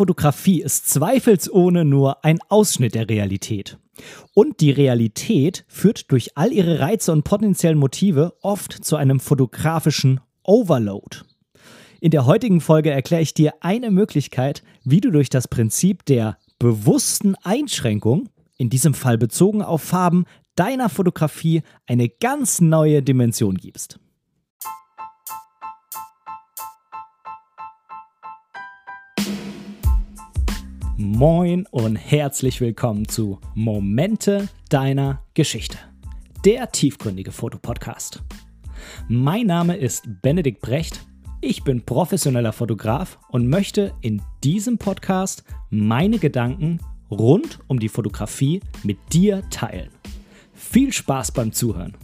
Fotografie ist zweifelsohne nur ein Ausschnitt der Realität. Und die Realität führt durch all ihre Reize und potenziellen Motive oft zu einem fotografischen Overload. In der heutigen Folge erkläre ich dir eine Möglichkeit, wie du durch das Prinzip der bewussten Einschränkung, in diesem Fall bezogen auf Farben, deiner Fotografie eine ganz neue Dimension gibst. Moin und herzlich willkommen zu Momente deiner Geschichte, der tiefgründige Fotopodcast. Mein Name ist Benedikt Brecht, ich bin professioneller Fotograf und möchte in diesem Podcast meine Gedanken rund um die Fotografie mit dir teilen. Viel Spaß beim Zuhören.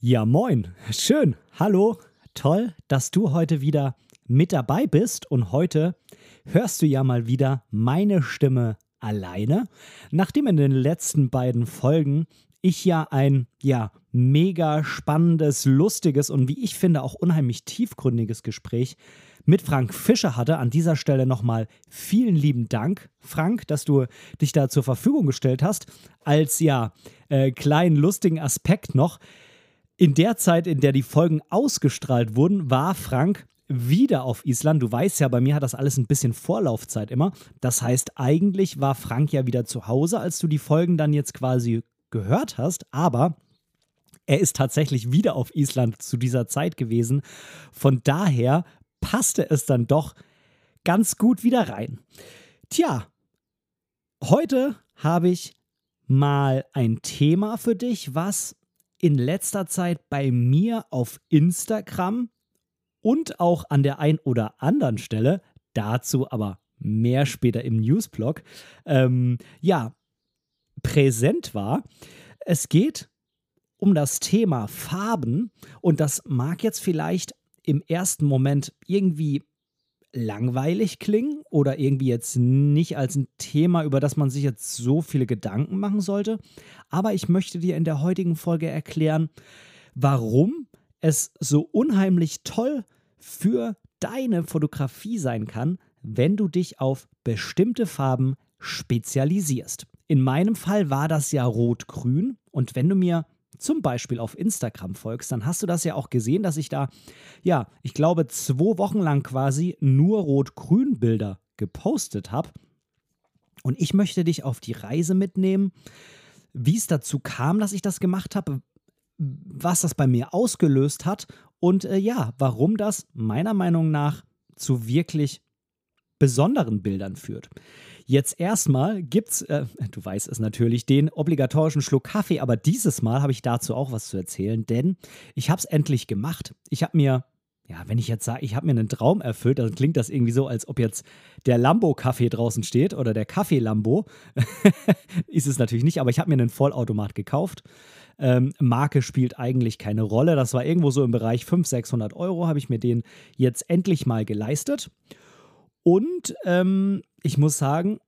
Ja, moin, schön, hallo, toll, dass du heute wieder mit dabei bist. Und heute hörst du ja mal wieder meine Stimme alleine, nachdem in den letzten beiden Folgen ich ja ein ja mega spannendes, lustiges und wie ich finde auch unheimlich tiefgründiges Gespräch mit Frank Fischer hatte. An dieser Stelle nochmal vielen lieben Dank, Frank, dass du dich da zur Verfügung gestellt hast. Als ja äh, kleinen lustigen Aspekt noch. In der Zeit, in der die Folgen ausgestrahlt wurden, war Frank wieder auf Island. Du weißt ja, bei mir hat das alles ein bisschen Vorlaufzeit immer. Das heißt, eigentlich war Frank ja wieder zu Hause, als du die Folgen dann jetzt quasi gehört hast, aber er ist tatsächlich wieder auf Island zu dieser Zeit gewesen. Von daher passte es dann doch ganz gut wieder rein. Tja, heute habe ich mal ein Thema für dich, was in letzter Zeit bei mir auf Instagram und auch an der ein oder anderen Stelle, dazu aber mehr später im Newsblog, ähm, ja, präsent war. Es geht um das Thema Farben und das mag jetzt vielleicht im ersten Moment irgendwie langweilig klingen oder irgendwie jetzt nicht als ein Thema, über das man sich jetzt so viele Gedanken machen sollte. Aber ich möchte dir in der heutigen Folge erklären, warum es so unheimlich toll für deine Fotografie sein kann, wenn du dich auf bestimmte Farben spezialisierst. In meinem Fall war das ja rot-grün und wenn du mir zum Beispiel auf Instagram folgst, dann hast du das ja auch gesehen, dass ich da, ja, ich glaube, zwei Wochen lang quasi nur rot-grün Bilder gepostet habe. Und ich möchte dich auf die Reise mitnehmen, wie es dazu kam, dass ich das gemacht habe, was das bei mir ausgelöst hat und äh, ja, warum das meiner Meinung nach zu wirklich besonderen Bildern führt. Jetzt erstmal gibt's, äh, du weißt es natürlich, den obligatorischen Schluck Kaffee, aber dieses Mal habe ich dazu auch was zu erzählen, denn ich habe es endlich gemacht. Ich habe mir ja, wenn ich jetzt sage, ich habe mir einen Traum erfüllt, dann klingt das irgendwie so, als ob jetzt der Lambo-Kaffee draußen steht oder der Kaffee-Lambo. Ist es natürlich nicht, aber ich habe mir einen Vollautomat gekauft. Ähm, Marke spielt eigentlich keine Rolle. Das war irgendwo so im Bereich 500, 600 Euro, habe ich mir den jetzt endlich mal geleistet. Und ähm, ich muss sagen,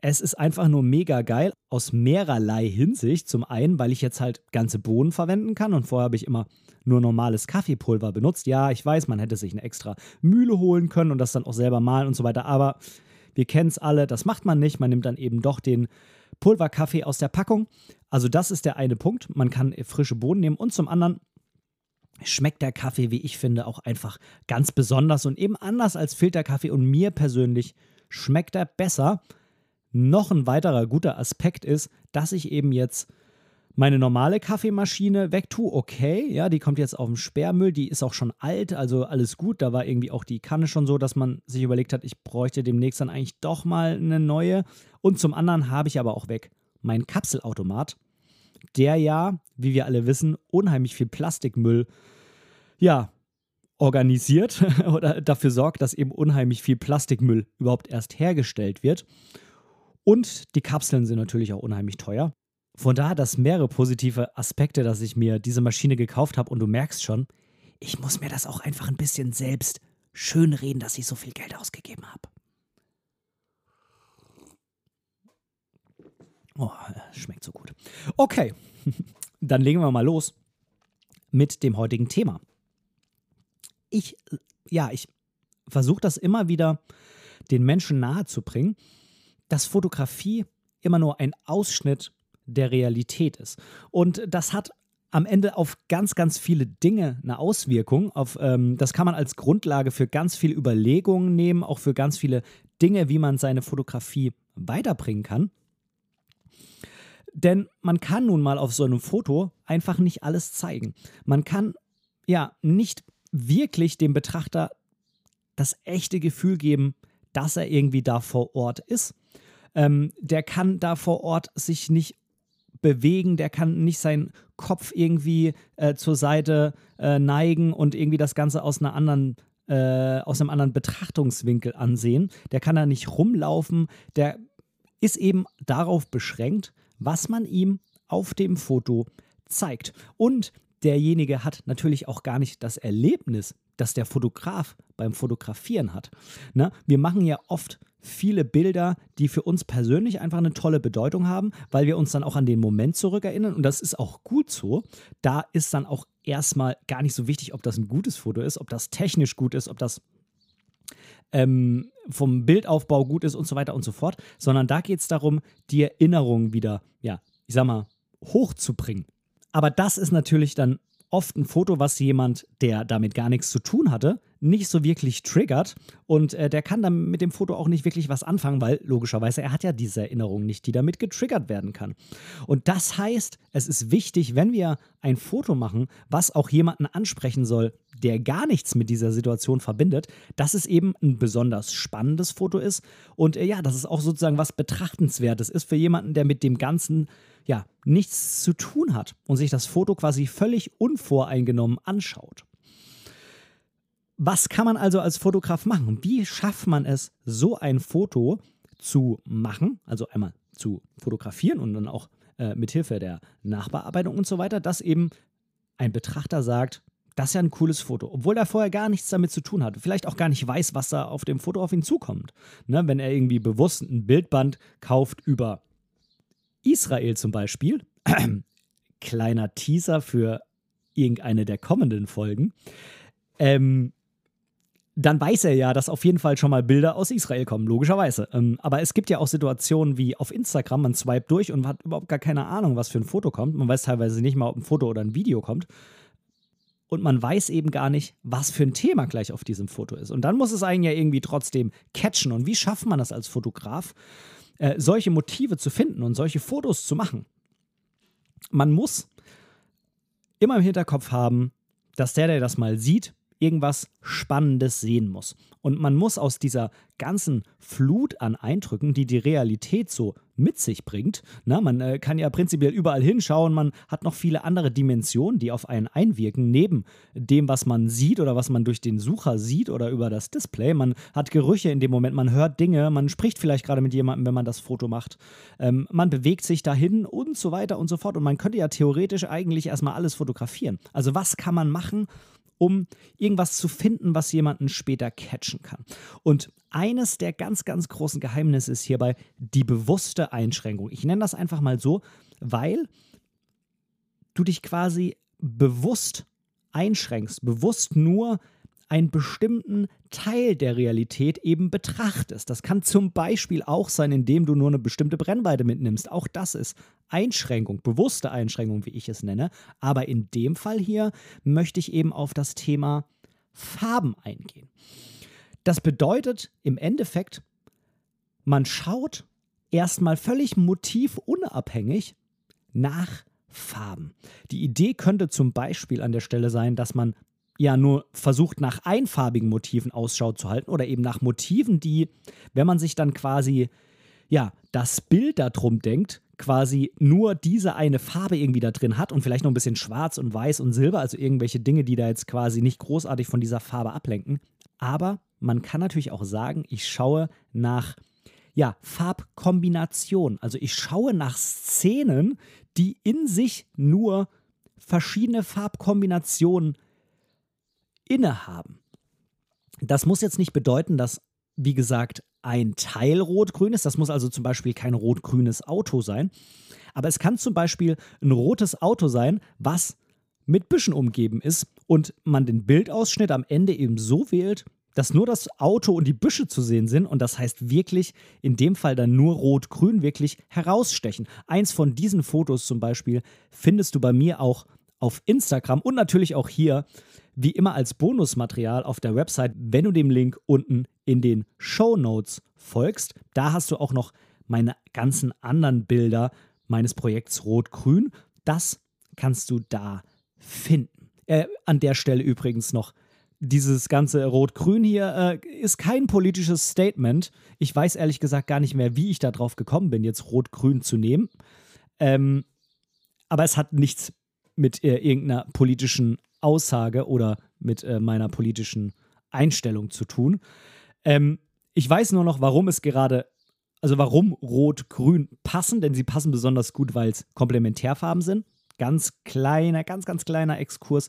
es ist einfach nur mega geil aus mehrerlei Hinsicht. Zum einen, weil ich jetzt halt ganze Bohnen verwenden kann und vorher habe ich immer nur normales Kaffeepulver benutzt. Ja, ich weiß, man hätte sich eine extra Mühle holen können und das dann auch selber malen und so weiter, aber wir kennen es alle, das macht man nicht. Man nimmt dann eben doch den Pulverkaffee aus der Packung. Also das ist der eine Punkt. Man kann frische Bohnen nehmen und zum anderen schmeckt der Kaffee, wie ich finde, auch einfach ganz besonders und eben anders als Filterkaffee und mir persönlich schmeckt er besser. Noch ein weiterer guter Aspekt ist, dass ich eben jetzt meine normale Kaffeemaschine wegtue, okay, ja, die kommt jetzt auf den Sperrmüll, die ist auch schon alt, also alles gut. Da war irgendwie auch die Kanne schon so, dass man sich überlegt hat, ich bräuchte demnächst dann eigentlich doch mal eine neue. Und zum anderen habe ich aber auch weg meinen Kapselautomat, der ja, wie wir alle wissen, unheimlich viel Plastikmüll, ja, organisiert oder dafür sorgt, dass eben unheimlich viel Plastikmüll überhaupt erst hergestellt wird. Und die Kapseln sind natürlich auch unheimlich teuer. Von daher das mehrere positive Aspekte, dass ich mir diese Maschine gekauft habe und du merkst schon, ich muss mir das auch einfach ein bisschen selbst schönreden, dass ich so viel Geld ausgegeben habe. Oh, schmeckt so gut. Okay, dann legen wir mal los mit dem heutigen Thema. Ich, ja, ich versuche das immer wieder den Menschen nahezubringen, dass Fotografie immer nur ein Ausschnitt der Realität ist. Und das hat am Ende auf ganz, ganz viele Dinge eine Auswirkung. Auf, ähm, das kann man als Grundlage für ganz viele Überlegungen nehmen, auch für ganz viele Dinge, wie man seine Fotografie weiterbringen kann. Denn man kann nun mal auf so einem Foto einfach nicht alles zeigen. Man kann ja nicht wirklich dem Betrachter das echte Gefühl geben, dass er irgendwie da vor Ort ist. Ähm, der kann da vor Ort sich nicht bewegen, der kann nicht seinen Kopf irgendwie äh, zur Seite äh, neigen und irgendwie das Ganze aus einer anderen äh, aus einem anderen Betrachtungswinkel ansehen. Der kann da nicht rumlaufen. Der ist eben darauf beschränkt, was man ihm auf dem Foto zeigt. Und derjenige hat natürlich auch gar nicht das Erlebnis, das der Fotograf beim Fotografieren hat. Ne? Wir machen ja oft viele Bilder, die für uns persönlich einfach eine tolle Bedeutung haben, weil wir uns dann auch an den Moment zurückerinnern und das ist auch gut so. Da ist dann auch erstmal gar nicht so wichtig, ob das ein gutes Foto ist, ob das technisch gut ist, ob das ähm, vom Bildaufbau gut ist und so weiter und so fort, sondern da geht es darum, die Erinnerung wieder, ja, ich sag mal, hochzubringen. Aber das ist natürlich dann oft ein Foto, was jemand, der damit gar nichts zu tun hatte, nicht so wirklich triggert. Und äh, der kann dann mit dem Foto auch nicht wirklich was anfangen, weil logischerweise er hat ja diese Erinnerung nicht, die damit getriggert werden kann. Und das heißt, es ist wichtig, wenn wir ein Foto machen, was auch jemanden ansprechen soll, der gar nichts mit dieser Situation verbindet, dass es eben ein besonders spannendes Foto ist und äh, ja, dass es auch sozusagen was Betrachtenswertes ist für jemanden, der mit dem Ganzen ja nichts zu tun hat und sich das Foto quasi völlig unvoreingenommen anschaut. Was kann man also als Fotograf machen? Wie schafft man es, so ein Foto zu machen, also einmal zu fotografieren und dann auch äh, mithilfe der Nachbearbeitung und so weiter, dass eben ein Betrachter sagt, das ist ja ein cooles Foto, obwohl er vorher gar nichts damit zu tun hat, vielleicht auch gar nicht weiß, was da auf dem Foto auf ihn zukommt. Ne, wenn er irgendwie bewusst ein Bildband kauft über Israel zum Beispiel, kleiner Teaser für irgendeine der kommenden Folgen, ähm, dann weiß er ja, dass auf jeden Fall schon mal Bilder aus Israel kommen, logischerweise. Ähm, aber es gibt ja auch Situationen wie auf Instagram, man swipet durch und hat überhaupt gar keine Ahnung, was für ein Foto kommt. Man weiß teilweise nicht mal, ob ein Foto oder ein Video kommt. Und man weiß eben gar nicht, was für ein Thema gleich auf diesem Foto ist. Und dann muss es einen ja irgendwie trotzdem catchen. Und wie schafft man das als Fotograf, äh, solche Motive zu finden und solche Fotos zu machen? Man muss immer im Hinterkopf haben, dass der, der das mal sieht, irgendwas Spannendes sehen muss. Und man muss aus dieser ganzen Flut an Eindrücken, die die Realität so mit sich bringt, na, man äh, kann ja prinzipiell überall hinschauen, man hat noch viele andere Dimensionen, die auf einen einwirken, neben dem, was man sieht oder was man durch den Sucher sieht oder über das Display. Man hat Gerüche in dem Moment, man hört Dinge, man spricht vielleicht gerade mit jemandem, wenn man das Foto macht. Ähm, man bewegt sich dahin und so weiter und so fort. Und man könnte ja theoretisch eigentlich erstmal alles fotografieren. Also was kann man machen, um irgendwas zu finden, was jemanden später catchen kann. Und eines der ganz, ganz großen Geheimnisse ist hierbei die bewusste Einschränkung. Ich nenne das einfach mal so, weil du dich quasi bewusst einschränkst, bewusst nur einen bestimmten Teil der Realität eben betrachtest. Das kann zum Beispiel auch sein, indem du nur eine bestimmte Brennweite mitnimmst. Auch das ist Einschränkung, bewusste Einschränkung, wie ich es nenne. Aber in dem Fall hier möchte ich eben auf das Thema Farben eingehen. Das bedeutet im Endeffekt, man schaut erstmal völlig motivunabhängig nach Farben. Die Idee könnte zum Beispiel an der Stelle sein, dass man ja nur versucht, nach einfarbigen Motiven Ausschau zu halten oder eben nach Motiven, die, wenn man sich dann quasi, ja, das Bild darum denkt, quasi nur diese eine Farbe irgendwie da drin hat und vielleicht noch ein bisschen schwarz und weiß und silber, also irgendwelche Dinge, die da jetzt quasi nicht großartig von dieser Farbe ablenken. Aber man kann natürlich auch sagen, ich schaue nach ja, Farbkombination. Also ich schaue nach Szenen, die in sich nur verschiedene Farbkombinationen innehaben. Das muss jetzt nicht bedeuten, dass, wie gesagt, ein Teil rot-grün ist. Das muss also zum Beispiel kein rot-grünes Auto sein. Aber es kann zum Beispiel ein rotes Auto sein, was mit Büschen umgeben ist und man den Bildausschnitt am Ende eben so wählt, dass nur das Auto und die Büsche zu sehen sind und das heißt wirklich in dem Fall dann nur rot-grün wirklich herausstechen. Eins von diesen Fotos zum Beispiel findest du bei mir auch auf Instagram und natürlich auch hier, wie immer als Bonusmaterial auf der Website, wenn du dem Link unten in den Show Notes folgst. Da hast du auch noch meine ganzen anderen Bilder meines Projekts Rot-Grün. Das kannst du da finden. Äh, an der Stelle übrigens noch dieses ganze Rot-Grün hier äh, ist kein politisches Statement. Ich weiß ehrlich gesagt gar nicht mehr, wie ich darauf gekommen bin, jetzt Rot-Grün zu nehmen. Ähm, aber es hat nichts mit äh, irgendeiner politischen Aussage oder mit äh, meiner politischen Einstellung zu tun. Ähm, ich weiß nur noch, warum es gerade, also warum Rot-Grün passen, denn sie passen besonders gut, weil es Komplementärfarben sind. Ganz kleiner, ganz, ganz kleiner Exkurs.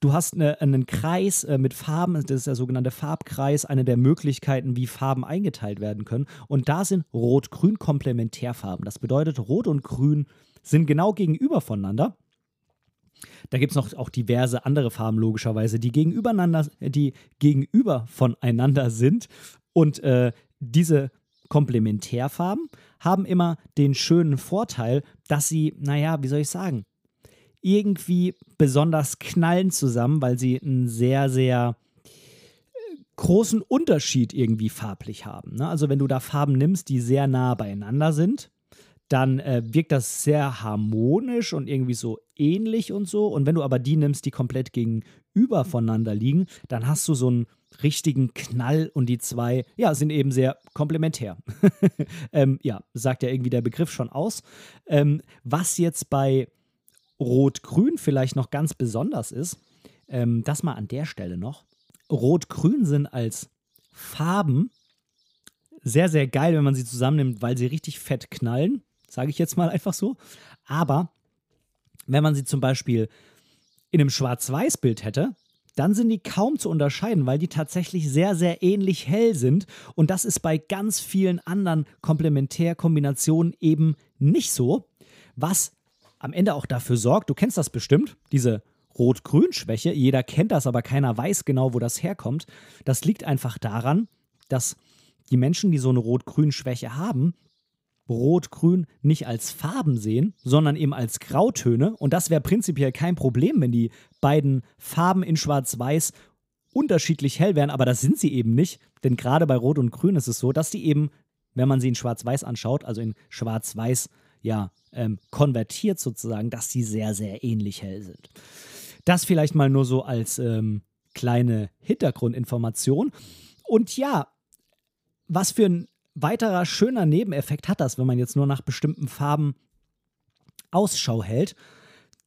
Du hast eine, einen Kreis äh, mit Farben, das ist der sogenannte Farbkreis, eine der Möglichkeiten, wie Farben eingeteilt werden können. Und da sind Rot-Grün Komplementärfarben. Das bedeutet, Rot und Grün sind genau gegenüber voneinander. Da gibt es noch auch diverse andere Farben, logischerweise, die gegenübereinander, die gegenüber voneinander sind. Und äh, diese Komplementärfarben haben immer den schönen Vorteil, dass sie, naja, wie soll ich sagen, irgendwie besonders knallen zusammen, weil sie einen sehr, sehr äh, großen Unterschied irgendwie farblich haben. Ne? Also wenn du da Farben nimmst, die sehr nah beieinander sind, dann äh, wirkt das sehr harmonisch und irgendwie so ähnlich und so. Und wenn du aber die nimmst, die komplett gegenüber voneinander liegen, dann hast du so einen richtigen Knall und die zwei, ja, sind eben sehr komplementär. ähm, ja, sagt ja irgendwie der Begriff schon aus. Ähm, was jetzt bei Rot-Grün vielleicht noch ganz besonders ist, ähm, das mal an der Stelle noch. Rot-Grün sind als Farben sehr, sehr geil, wenn man sie zusammennimmt, weil sie richtig fett knallen, sage ich jetzt mal einfach so. Aber wenn man sie zum Beispiel in einem Schwarz-Weiß-Bild hätte, dann sind die kaum zu unterscheiden, weil die tatsächlich sehr, sehr ähnlich hell sind. Und das ist bei ganz vielen anderen Komplementärkombinationen eben nicht so. Was am Ende auch dafür sorgt, du kennst das bestimmt, diese Rot-Grün-Schwäche, jeder kennt das, aber keiner weiß genau, wo das herkommt. Das liegt einfach daran, dass die Menschen, die so eine Rot-Grün-Schwäche haben, Rot-Grün nicht als Farben sehen, sondern eben als Grautöne. Und das wäre prinzipiell kein Problem, wenn die beiden Farben in Schwarz-Weiß unterschiedlich hell wären, aber das sind sie eben nicht. Denn gerade bei Rot und Grün ist es so, dass die eben, wenn man sie in Schwarz-Weiß anschaut, also in Schwarz-Weiß ja, ähm, konvertiert sozusagen, dass sie sehr, sehr ähnlich hell sind. Das vielleicht mal nur so als ähm, kleine Hintergrundinformation. Und ja, was für ein weiterer schöner Nebeneffekt hat das, wenn man jetzt nur nach bestimmten Farben Ausschau hält.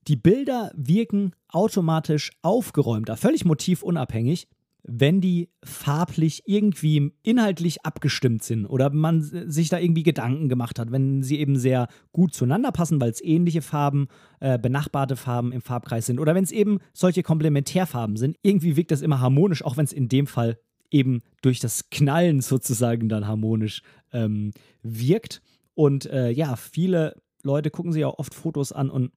Die Bilder wirken automatisch aufgeräumter, völlig motivunabhängig wenn die farblich irgendwie inhaltlich abgestimmt sind oder man sich da irgendwie Gedanken gemacht hat, wenn sie eben sehr gut zueinander passen, weil es ähnliche Farben, äh, benachbarte Farben im Farbkreis sind oder wenn es eben solche Komplementärfarben sind, irgendwie wirkt das immer harmonisch, auch wenn es in dem Fall eben durch das Knallen sozusagen dann harmonisch ähm, wirkt. Und äh, ja, viele Leute gucken sich auch oft Fotos an und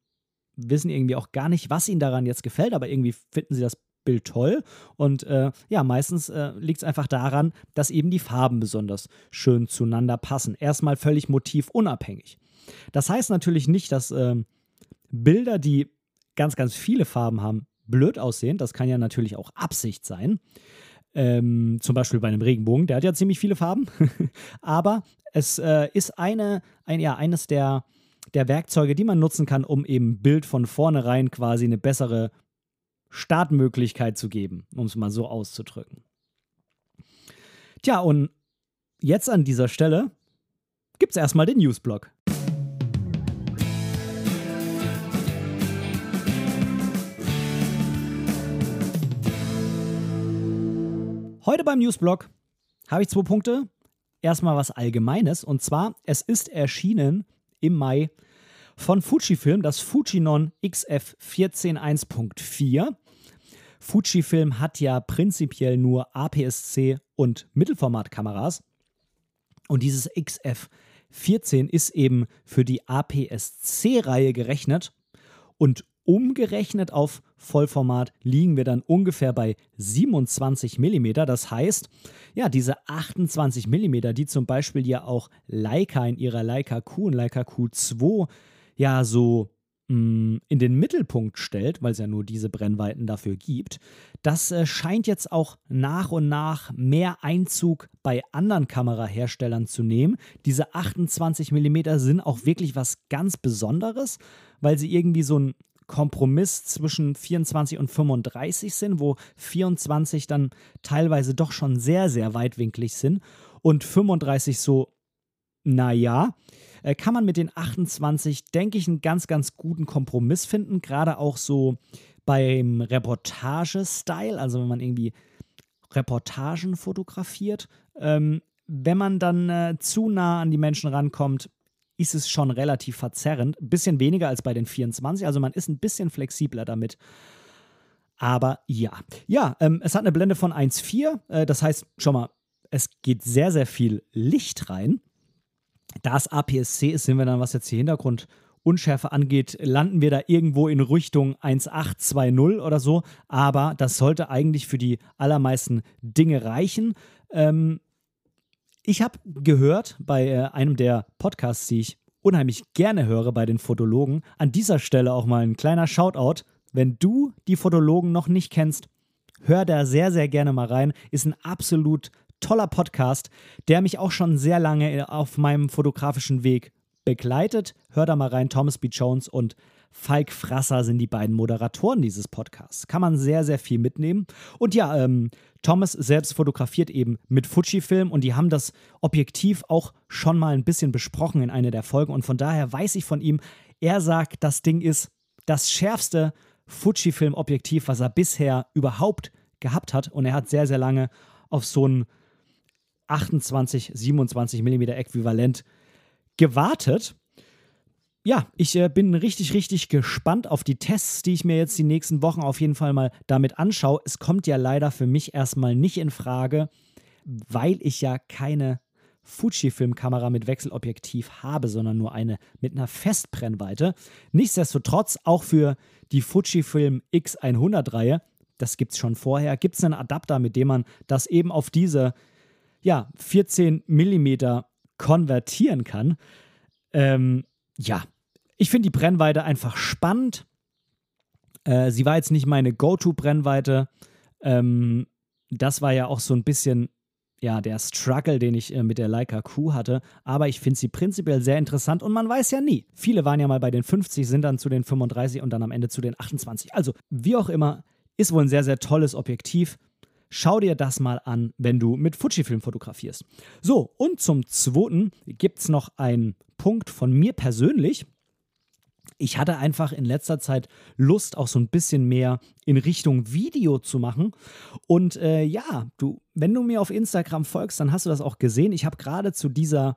wissen irgendwie auch gar nicht, was ihnen daran jetzt gefällt, aber irgendwie finden sie das Bild toll. Und äh, ja, meistens äh, liegt es einfach daran, dass eben die Farben besonders schön zueinander passen. Erstmal völlig motivunabhängig. Das heißt natürlich nicht, dass äh, Bilder, die ganz, ganz viele Farben haben, blöd aussehen. Das kann ja natürlich auch Absicht sein. Ähm, zum Beispiel bei einem Regenbogen, der hat ja ziemlich viele Farben. Aber es äh, ist eine, ein, ja, eines der, der Werkzeuge, die man nutzen kann, um eben Bild von vornherein quasi eine bessere Startmöglichkeit zu geben, um es mal so auszudrücken. Tja, und jetzt an dieser Stelle gibt es erstmal den Newsblock. Heute beim Newsblock habe ich zwei Punkte. Erstmal was Allgemeines und zwar, es ist erschienen im Mai von Fujifilm das Fujinon XF 141.4. Fujifilm hat ja prinzipiell nur APS-C und Mittelformatkameras. Und dieses XF14 ist eben für die APS-C-Reihe gerechnet und umgerechnet auf Vollformat liegen wir dann ungefähr bei 27 mm. Das heißt, ja, diese 28 mm, die zum Beispiel ja auch Leica in ihrer Leica Q und Leica Q2 ja so mm, in den Mittelpunkt stellt, weil es ja nur diese Brennweiten dafür gibt, das äh, scheint jetzt auch nach und nach mehr Einzug bei anderen Kameraherstellern zu nehmen. Diese 28 mm sind auch wirklich was ganz Besonderes, weil sie irgendwie so ein Kompromiss zwischen 24 und 35 sind, wo 24 dann teilweise doch schon sehr, sehr weitwinklig sind und 35 so, naja, äh, kann man mit den 28, denke ich, einen ganz, ganz guten Kompromiss finden, gerade auch so beim Reportage-Style, also wenn man irgendwie Reportagen fotografiert. Ähm, wenn man dann äh, zu nah an die Menschen rankommt, ist es schon relativ verzerrend. Ein bisschen weniger als bei den 24, also man ist ein bisschen flexibler damit. Aber ja. Ja, ähm, es hat eine Blende von 1,4. Äh, das heißt, schon mal, es geht sehr, sehr viel Licht rein. Da es APS-C ist, sind wir dann, was jetzt die Hintergrundunschärfe angeht, landen wir da irgendwo in Richtung 1.820 oder so. Aber das sollte eigentlich für die allermeisten Dinge reichen. Ähm, ich habe gehört bei äh, einem der Podcasts, die ich unheimlich gerne höre bei den Fotologen, an dieser Stelle auch mal ein kleiner Shoutout. Wenn du die Fotologen noch nicht kennst, hör da sehr, sehr gerne mal rein. Ist ein absolut toller Podcast, der mich auch schon sehr lange äh, auf meinem fotografischen Weg begleitet. Hör da mal rein, Thomas B. Jones und Falk Frasser sind die beiden Moderatoren dieses Podcasts. Kann man sehr, sehr viel mitnehmen. Und ja, ähm, Thomas selbst fotografiert eben mit Fujifilm und die haben das Objektiv auch schon mal ein bisschen besprochen in einer der Folgen. Und von daher weiß ich von ihm, er sagt, das Ding ist das schärfste Fujifilm-Objektiv, was er bisher überhaupt gehabt hat. Und er hat sehr, sehr lange auf so ein 28, 27 mm Äquivalent gewartet ja, ich äh, bin richtig, richtig gespannt auf die Tests, die ich mir jetzt die nächsten Wochen auf jeden Fall mal damit anschaue. Es kommt ja leider für mich erstmal nicht in Frage, weil ich ja keine Fujifilm-Kamera mit Wechselobjektiv habe, sondern nur eine mit einer Festbrennweite. Nichtsdestotrotz, auch für die Fujifilm X100-Reihe, das gibt es schon vorher, gibt es einen Adapter, mit dem man das eben auf diese ja, 14 mm konvertieren kann. Ähm, ja, ich finde die Brennweite einfach spannend. Äh, sie war jetzt nicht meine Go-To-Brennweite. Ähm, das war ja auch so ein bisschen ja, der Struggle, den ich äh, mit der Leica Q hatte. Aber ich finde sie prinzipiell sehr interessant und man weiß ja nie. Viele waren ja mal bei den 50, sind dann zu den 35 und dann am Ende zu den 28. Also, wie auch immer, ist wohl ein sehr, sehr tolles Objektiv. Schau dir das mal an, wenn du mit Fujifilm fotografierst. So, und zum Zweiten gibt es noch einen Punkt von mir persönlich ich hatte einfach in letzter Zeit Lust, auch so ein bisschen mehr in Richtung Video zu machen. Und äh, ja, du, wenn du mir auf Instagram folgst, dann hast du das auch gesehen. Ich habe gerade zu dieser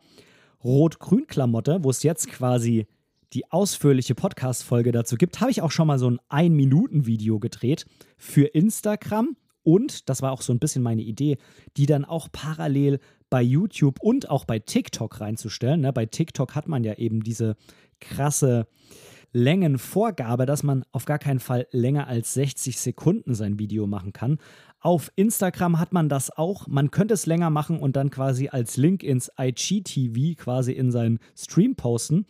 Rot-Grün-Klamotte, wo es jetzt quasi die ausführliche Podcast-Folge dazu gibt, habe ich auch schon mal so ein Ein-Minuten-Video gedreht für Instagram. Und, das war auch so ein bisschen meine Idee, die dann auch parallel bei YouTube und auch bei TikTok reinzustellen. Ne? Bei TikTok hat man ja eben diese krasse Längenvorgabe, dass man auf gar keinen Fall länger als 60 Sekunden sein Video machen kann. Auf Instagram hat man das auch. Man könnte es länger machen und dann quasi als Link ins IGTV quasi in seinen Stream posten.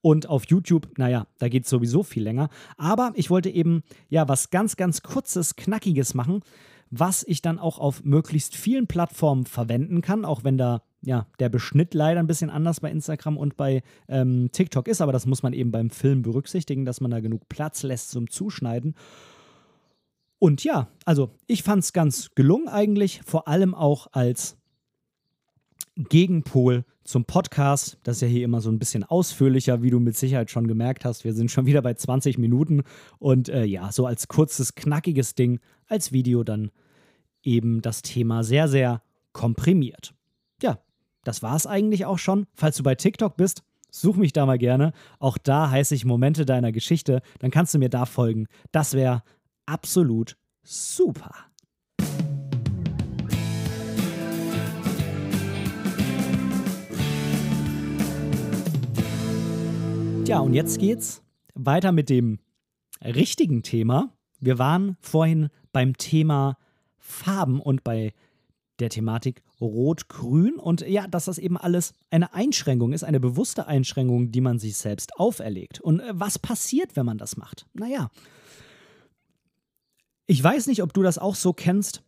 Und auf YouTube, naja, da geht es sowieso viel länger. Aber ich wollte eben ja was ganz, ganz kurzes, knackiges machen, was ich dann auch auf möglichst vielen Plattformen verwenden kann, auch wenn da ja, der Beschnitt leider ein bisschen anders bei Instagram und bei ähm, TikTok ist, aber das muss man eben beim Film berücksichtigen, dass man da genug Platz lässt zum Zuschneiden. Und ja, also ich fand es ganz gelungen eigentlich, vor allem auch als Gegenpol zum Podcast. Das ist ja hier immer so ein bisschen ausführlicher, wie du mit Sicherheit schon gemerkt hast. Wir sind schon wieder bei 20 Minuten und äh, ja, so als kurzes, knackiges Ding, als Video dann eben das Thema sehr, sehr komprimiert. Ja, das war es eigentlich auch schon. Falls du bei TikTok bist, such mich da mal gerne. Auch da heiße ich Momente deiner Geschichte. Dann kannst du mir da folgen. Das wäre absolut super. Ja, und jetzt geht's weiter mit dem richtigen Thema. Wir waren vorhin beim Thema Farben und bei der Thematik Rot-Grün und ja, dass das eben alles eine Einschränkung ist, eine bewusste Einschränkung, die man sich selbst auferlegt. Und äh, was passiert, wenn man das macht? Naja, ich weiß nicht, ob du das auch so kennst,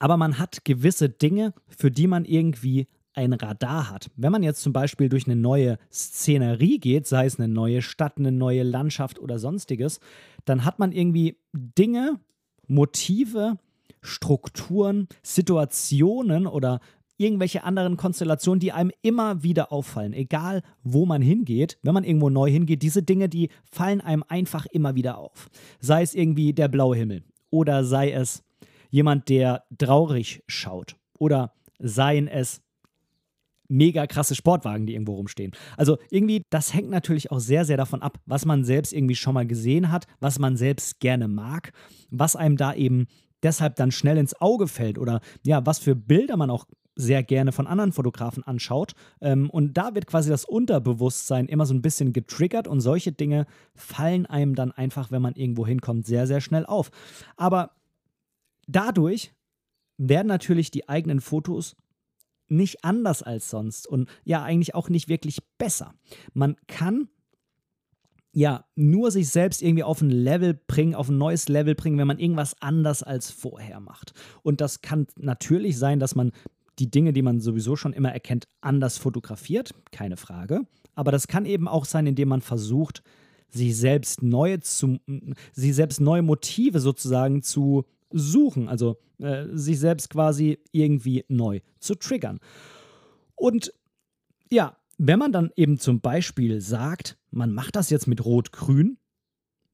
aber man hat gewisse Dinge, für die man irgendwie ein Radar hat. Wenn man jetzt zum Beispiel durch eine neue Szenerie geht, sei es eine neue Stadt, eine neue Landschaft oder sonstiges, dann hat man irgendwie Dinge, Motive, Strukturen, Situationen oder irgendwelche anderen Konstellationen, die einem immer wieder auffallen, egal wo man hingeht, wenn man irgendwo neu hingeht, diese Dinge, die fallen einem einfach immer wieder auf. Sei es irgendwie der blaue Himmel oder sei es jemand, der traurig schaut oder seien es mega krasse Sportwagen, die irgendwo rumstehen. Also irgendwie, das hängt natürlich auch sehr, sehr davon ab, was man selbst irgendwie schon mal gesehen hat, was man selbst gerne mag, was einem da eben deshalb dann schnell ins Auge fällt oder ja, was für Bilder man auch sehr gerne von anderen Fotografen anschaut. Ähm, und da wird quasi das Unterbewusstsein immer so ein bisschen getriggert und solche Dinge fallen einem dann einfach, wenn man irgendwo hinkommt, sehr, sehr schnell auf. Aber dadurch werden natürlich die eigenen Fotos nicht anders als sonst und ja eigentlich auch nicht wirklich besser. Man kann ja nur sich selbst irgendwie auf ein Level bringen, auf ein neues Level bringen, wenn man irgendwas anders als vorher macht. Und das kann natürlich sein, dass man die Dinge, die man sowieso schon immer erkennt, anders fotografiert, keine Frage. Aber das kann eben auch sein, indem man versucht, sich selbst neue zu, sich selbst neue Motive sozusagen zu suchen, also äh, sich selbst quasi irgendwie neu zu triggern. Und ja, wenn man dann eben zum Beispiel sagt, man macht das jetzt mit Rot-Grün,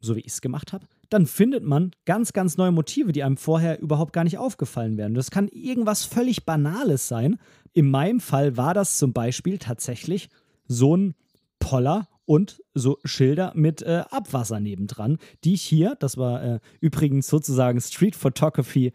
so wie ich es gemacht habe, dann findet man ganz, ganz neue Motive, die einem vorher überhaupt gar nicht aufgefallen wären. Das kann irgendwas völlig Banales sein. In meinem Fall war das zum Beispiel tatsächlich so ein Poller und so Schilder mit äh, Abwasser nebendran, die ich hier, das war äh, übrigens sozusagen Street Photography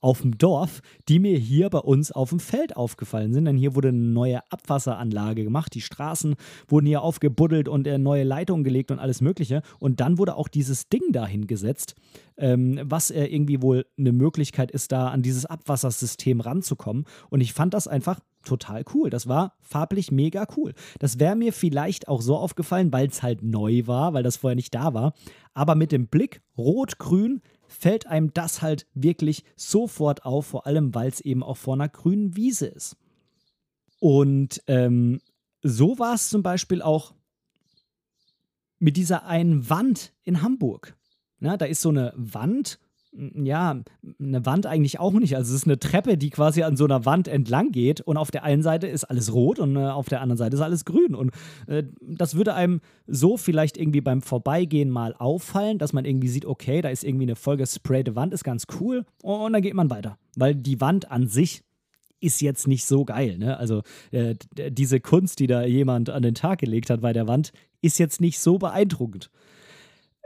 auf dem Dorf, die mir hier bei uns auf dem Feld aufgefallen sind. Denn hier wurde eine neue Abwasseranlage gemacht. Die Straßen wurden hier aufgebuddelt und äh, neue Leitungen gelegt und alles Mögliche. Und dann wurde auch dieses Ding da hingesetzt, ähm, was äh, irgendwie wohl eine Möglichkeit ist, da an dieses Abwassersystem ranzukommen. Und ich fand das einfach total cool. Das war farblich mega cool. Das wäre mir vielleicht auch so aufgefallen, weil es halt neu war, weil das vorher nicht da war. Aber mit dem Blick rot-grün fällt einem das halt wirklich sofort auf, vor allem weil es eben auch vor einer grünen Wiese ist. Und ähm, so war es zum Beispiel auch mit dieser einen Wand in Hamburg. Na, da ist so eine Wand ja, eine Wand eigentlich auch nicht. Also es ist eine Treppe, die quasi an so einer Wand entlang geht und auf der einen Seite ist alles rot und äh, auf der anderen Seite ist alles grün. Und äh, das würde einem so vielleicht irgendwie beim Vorbeigehen mal auffallen, dass man irgendwie sieht, okay, da ist irgendwie eine vollgesprayte Wand, ist ganz cool und dann geht man weiter. Weil die Wand an sich ist jetzt nicht so geil. Ne? Also äh, diese Kunst, die da jemand an den Tag gelegt hat bei der Wand, ist jetzt nicht so beeindruckend.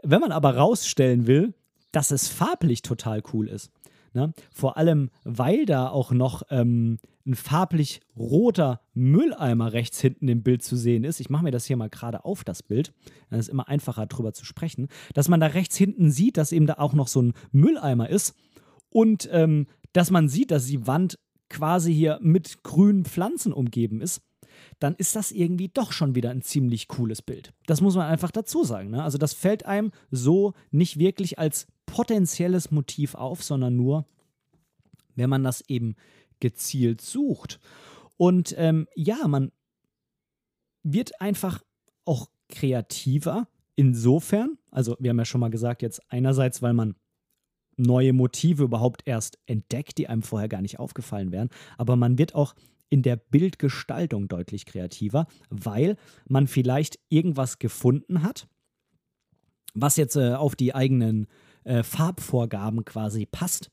Wenn man aber rausstellen will, dass es farblich total cool ist. Ne? Vor allem, weil da auch noch ähm, ein farblich roter Mülleimer rechts hinten im Bild zu sehen ist. Ich mache mir das hier mal gerade auf, das Bild. Dann ist immer einfacher drüber zu sprechen. Dass man da rechts hinten sieht, dass eben da auch noch so ein Mülleimer ist. Und ähm, dass man sieht, dass die Wand quasi hier mit grünen Pflanzen umgeben ist dann ist das irgendwie doch schon wieder ein ziemlich cooles Bild. Das muss man einfach dazu sagen. Ne? Also das fällt einem so nicht wirklich als potenzielles Motiv auf, sondern nur, wenn man das eben gezielt sucht. Und ähm, ja, man wird einfach auch kreativer insofern, also wir haben ja schon mal gesagt, jetzt einerseits, weil man neue Motive überhaupt erst entdeckt, die einem vorher gar nicht aufgefallen wären, aber man wird auch in der Bildgestaltung deutlich kreativer, weil man vielleicht irgendwas gefunden hat, was jetzt äh, auf die eigenen äh, Farbvorgaben quasi passt.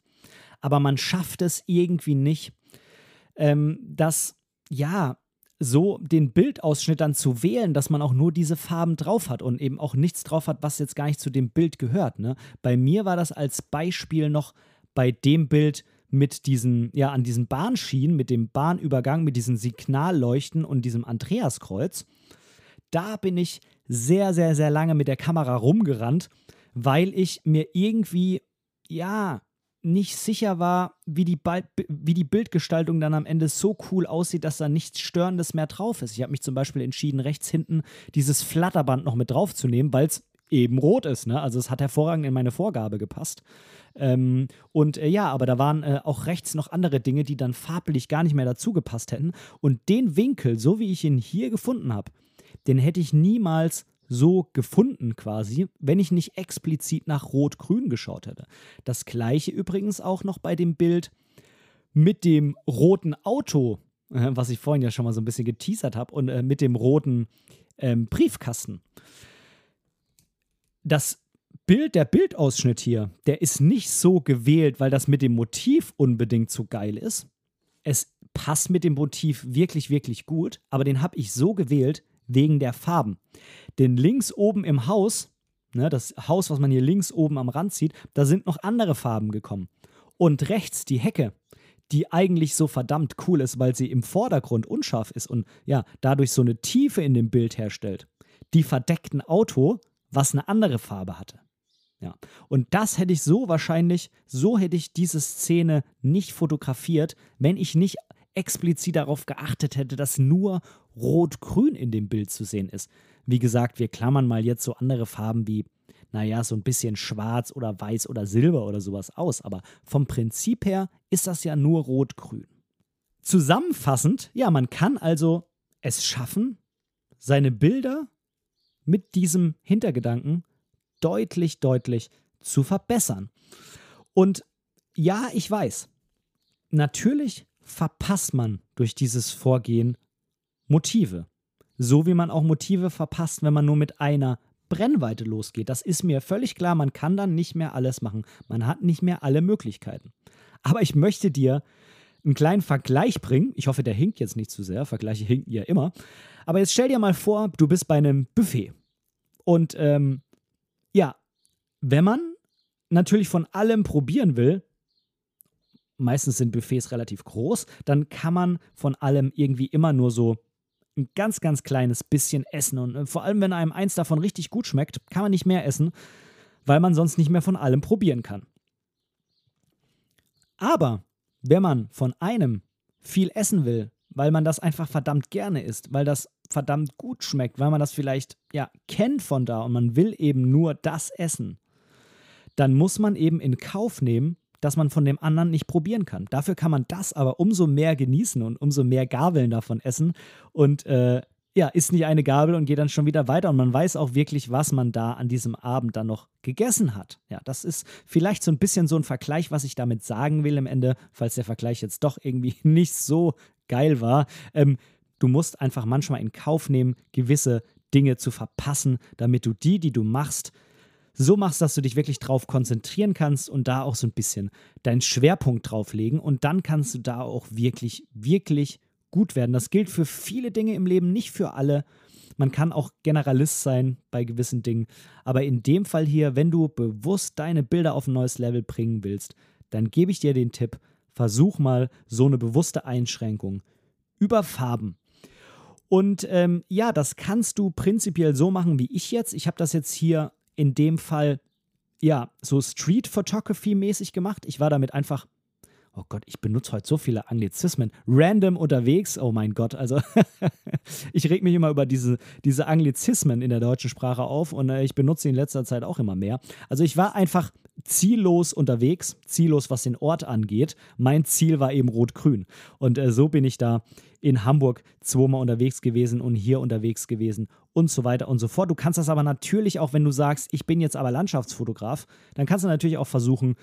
Aber man schafft es irgendwie nicht, ähm, das, ja, so den Bildausschnitt dann zu wählen, dass man auch nur diese Farben drauf hat und eben auch nichts drauf hat, was jetzt gar nicht zu dem Bild gehört. Ne? Bei mir war das als Beispiel noch bei dem Bild mit diesen, ja, an diesen Bahnschienen, mit dem Bahnübergang, mit diesen Signalleuchten und diesem Andreaskreuz. Da bin ich sehr, sehr, sehr lange mit der Kamera rumgerannt weil ich mir irgendwie, ja, nicht sicher war, wie die, wie die Bildgestaltung dann am Ende so cool aussieht, dass da nichts Störendes mehr drauf ist. Ich habe mich zum Beispiel entschieden, rechts hinten dieses Flatterband noch mit draufzunehmen, weil es eben rot ist. Ne? Also es hat hervorragend in meine Vorgabe gepasst. Ähm, und äh, ja, aber da waren äh, auch rechts noch andere Dinge, die dann farblich gar nicht mehr dazu gepasst hätten. Und den Winkel, so wie ich ihn hier gefunden habe, den hätte ich niemals so gefunden quasi, wenn ich nicht explizit nach Rot-Grün geschaut hätte. Das gleiche übrigens auch noch bei dem Bild mit dem roten Auto, äh, was ich vorhin ja schon mal so ein bisschen geteasert habe, und äh, mit dem roten ähm, Briefkasten. Das Bild, der Bildausschnitt hier, der ist nicht so gewählt, weil das mit dem Motiv unbedingt so geil ist. Es passt mit dem Motiv wirklich, wirklich gut, aber den habe ich so gewählt, wegen der Farben. Denn links oben im Haus, ne, das Haus, was man hier links oben am Rand sieht, da sind noch andere Farben gekommen. Und rechts die Hecke, die eigentlich so verdammt cool ist, weil sie im Vordergrund unscharf ist und ja, dadurch so eine Tiefe in dem Bild herstellt. Die verdeckten Auto, was eine andere Farbe hatte. Ja. Und das hätte ich so wahrscheinlich, so hätte ich diese Szene nicht fotografiert, wenn ich nicht explizit darauf geachtet hätte, dass nur Rot-Grün in dem Bild zu sehen ist. Wie gesagt, wir klammern mal jetzt so andere Farben wie, naja, so ein bisschen schwarz oder weiß oder silber oder sowas aus, aber vom Prinzip her ist das ja nur Rot-Grün. Zusammenfassend, ja, man kann also es schaffen, seine Bilder mit diesem Hintergedanken deutlich, deutlich zu verbessern. Und ja, ich weiß, natürlich verpasst man durch dieses Vorgehen Motive. So wie man auch Motive verpasst, wenn man nur mit einer Brennweite losgeht. Das ist mir völlig klar, man kann dann nicht mehr alles machen. Man hat nicht mehr alle Möglichkeiten. Aber ich möchte dir einen kleinen Vergleich bringen. Ich hoffe, der hinkt jetzt nicht zu sehr. Vergleiche hinken ja immer. Aber jetzt stell dir mal vor, du bist bei einem Buffet. Und ähm, ja, wenn man natürlich von allem probieren will, meistens sind Buffets relativ groß, dann kann man von allem irgendwie immer nur so ein ganz, ganz kleines bisschen essen. Und äh, vor allem, wenn einem eins davon richtig gut schmeckt, kann man nicht mehr essen, weil man sonst nicht mehr von allem probieren kann. Aber wenn man von einem viel essen will, weil man das einfach verdammt gerne isst, weil das verdammt gut schmeckt, weil man das vielleicht ja kennt von da und man will eben nur das essen, dann muss man eben in Kauf nehmen, dass man von dem anderen nicht probieren kann. Dafür kann man das aber umso mehr genießen und umso mehr Gabeln davon essen und äh, ja, isst nicht eine Gabel und geht dann schon wieder weiter und man weiß auch wirklich, was man da an diesem Abend dann noch gegessen hat. Ja, das ist vielleicht so ein bisschen so ein Vergleich, was ich damit sagen will im Ende, falls der Vergleich jetzt doch irgendwie nicht so geil war. Ähm, du musst einfach manchmal in Kauf nehmen, gewisse Dinge zu verpassen, damit du die, die du machst, so machst, dass du dich wirklich drauf konzentrieren kannst und da auch so ein bisschen deinen Schwerpunkt drauf legen und dann kannst du da auch wirklich, wirklich gut werden. Das gilt für viele Dinge im Leben, nicht für alle. Man kann auch Generalist sein bei gewissen Dingen, aber in dem Fall hier, wenn du bewusst deine Bilder auf ein neues Level bringen willst, dann gebe ich dir den Tipp, versuch mal so eine bewusste Einschränkung über Farben. Und ähm, ja, das kannst du prinzipiell so machen wie ich jetzt. Ich habe das jetzt hier in dem Fall ja so Street Photography mäßig gemacht. Ich war damit einfach oh Gott, ich benutze heute so viele Anglizismen. Random unterwegs, oh mein Gott. Also ich reg mich immer über diese, diese Anglizismen in der deutschen Sprache auf und äh, ich benutze sie in letzter Zeit auch immer mehr. Also ich war einfach ziellos unterwegs, ziellos, was den Ort angeht. Mein Ziel war eben Rot-Grün. Und äh, so bin ich da in Hamburg zweimal unterwegs gewesen und hier unterwegs gewesen und so weiter und so fort. Du kannst das aber natürlich auch, wenn du sagst, ich bin jetzt aber Landschaftsfotograf, dann kannst du natürlich auch versuchen,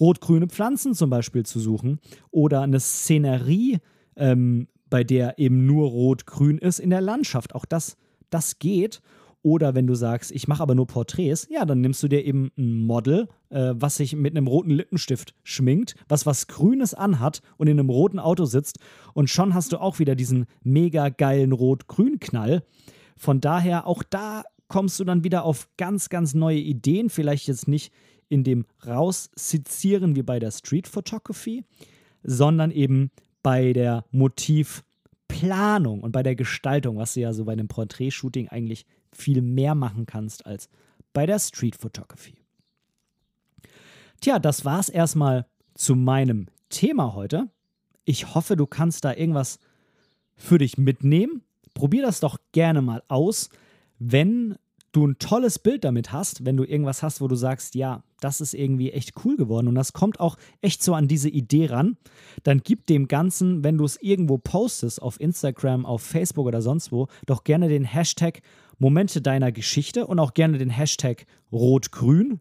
rot-grüne Pflanzen zum Beispiel zu suchen oder eine Szenerie, ähm, bei der eben nur rot-grün ist in der Landschaft. Auch das, das geht. Oder wenn du sagst, ich mache aber nur Porträts, ja, dann nimmst du dir eben ein Model, äh, was sich mit einem roten Lippenstift schminkt, was was Grünes anhat und in einem roten Auto sitzt. Und schon hast du auch wieder diesen mega geilen Rot-Grün-Knall. Von daher, auch da kommst du dann wieder auf ganz, ganz neue Ideen. Vielleicht jetzt nicht in dem Raussezieren wie bei der Street Photography, sondern eben bei der Motivplanung und bei der Gestaltung, was du ja so bei einem Porträtshooting eigentlich viel mehr machen kannst als bei der Street Photography. Tja, das war's erstmal zu meinem Thema heute. Ich hoffe, du kannst da irgendwas für dich mitnehmen. Probier das doch gerne mal aus. Wenn du ein tolles Bild damit hast, wenn du irgendwas hast, wo du sagst, ja, das ist irgendwie echt cool geworden und das kommt auch echt so an diese Idee ran, dann gib dem Ganzen, wenn du es irgendwo postest, auf Instagram, auf Facebook oder sonst wo, doch gerne den Hashtag Momente deiner Geschichte und auch gerne den Hashtag Rot-Grün.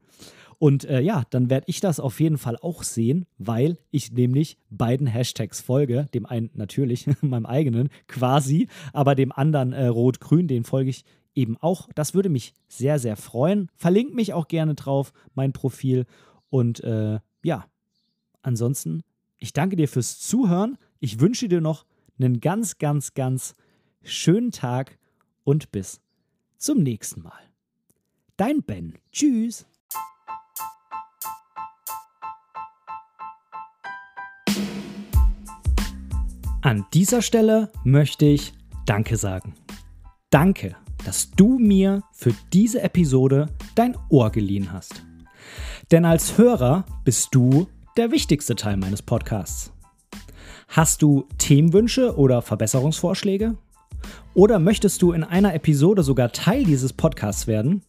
Und äh, ja, dann werde ich das auf jeden Fall auch sehen, weil ich nämlich beiden Hashtags folge. Dem einen natürlich, meinem eigenen quasi, aber dem anderen äh, Rot-Grün, den folge ich eben auch. Das würde mich sehr, sehr freuen. Verlinkt mich auch gerne drauf, mein Profil. Und äh, ja, ansonsten, ich danke dir fürs Zuhören. Ich wünsche dir noch einen ganz, ganz, ganz schönen Tag und bis zum nächsten Mal. Dein Ben. Tschüss. An dieser Stelle möchte ich Danke sagen. Danke dass du mir für diese Episode dein Ohr geliehen hast. Denn als Hörer bist du der wichtigste Teil meines Podcasts. Hast du Themenwünsche oder Verbesserungsvorschläge? Oder möchtest du in einer Episode sogar Teil dieses Podcasts werden?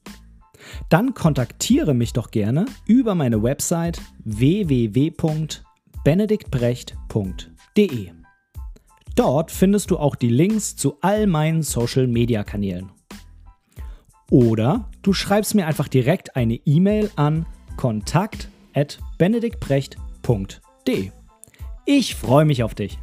Dann kontaktiere mich doch gerne über meine Website www.benediktbrecht.de. Dort findest du auch die Links zu all meinen Social-Media-Kanälen. Oder du schreibst mir einfach direkt eine E-Mail an kontakt@benediktbrecht.de. Ich freue mich auf dich.